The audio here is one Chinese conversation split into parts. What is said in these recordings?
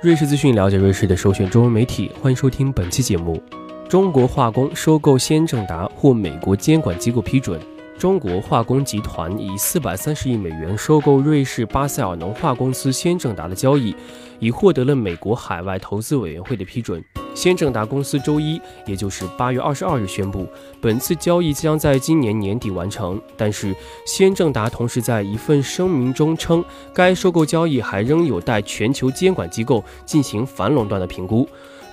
瑞士资讯，了解瑞士的首选中文媒体，欢迎收听本期节目。中国化工收购先正达获美国监管机构批准。中国化工集团以四百三十亿美元收购瑞士巴塞尔农化公司先正达的交易，已获得了美国海外投资委员会的批准。先正达公司周一，也就是八月二十二日宣布，本次交易将在今年年底完成。但是，先正达同时在一份声明中称，该收购交易还仍有待全球监管机构进行反垄断的评估。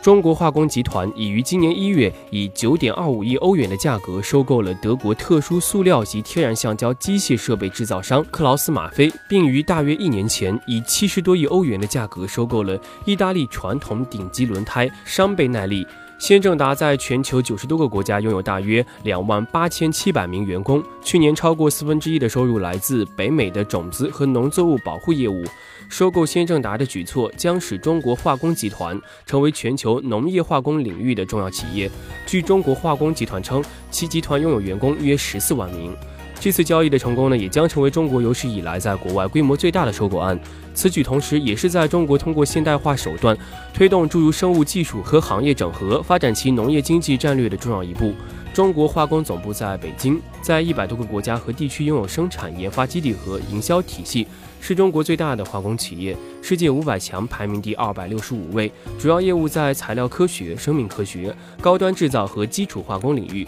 中国化工集团已于今年一月以九点二五亿欧元的价格收购了德国特殊塑料及天然橡胶机械设备制造商克劳斯马菲，并于大约一年前以七十多亿欧元的价格收购了意大利传统顶级轮胎商贝耐力。先正达在全球九十多个国家拥有大约两万八千七百名员工，去年超过四分之一的收入来自北美的种子和农作物保护业务。收购先正达的举措将使中国化工集团成为全球农业化工领域的重要企业。据中国化工集团称，其集团拥有员工约十四万名。这次交易的成功呢，也将成为中国有史以来在国外规模最大的收购案。此举同时也是在中国通过现代化手段推动诸如生物技术和行业整合，发展其农业经济战略的重要一步。中国化工总部在北京，在一百多个国家和地区拥有生产研发基地和营销体系。是中国最大的化工企业，世界五百强排名第二百六十五位，主要业务在材料科学、生命科学、高端制造和基础化工领域。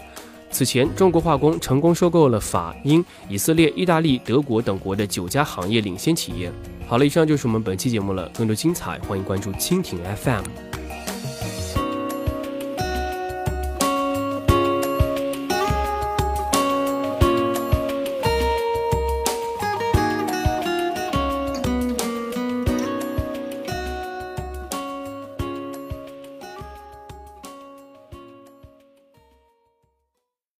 此前，中国化工成功收购了法、英、以色列、意大利、德国等国的九家行业领先企业。好了，以上就是我们本期节目了，更多精彩，欢迎关注蜻蜓 FM。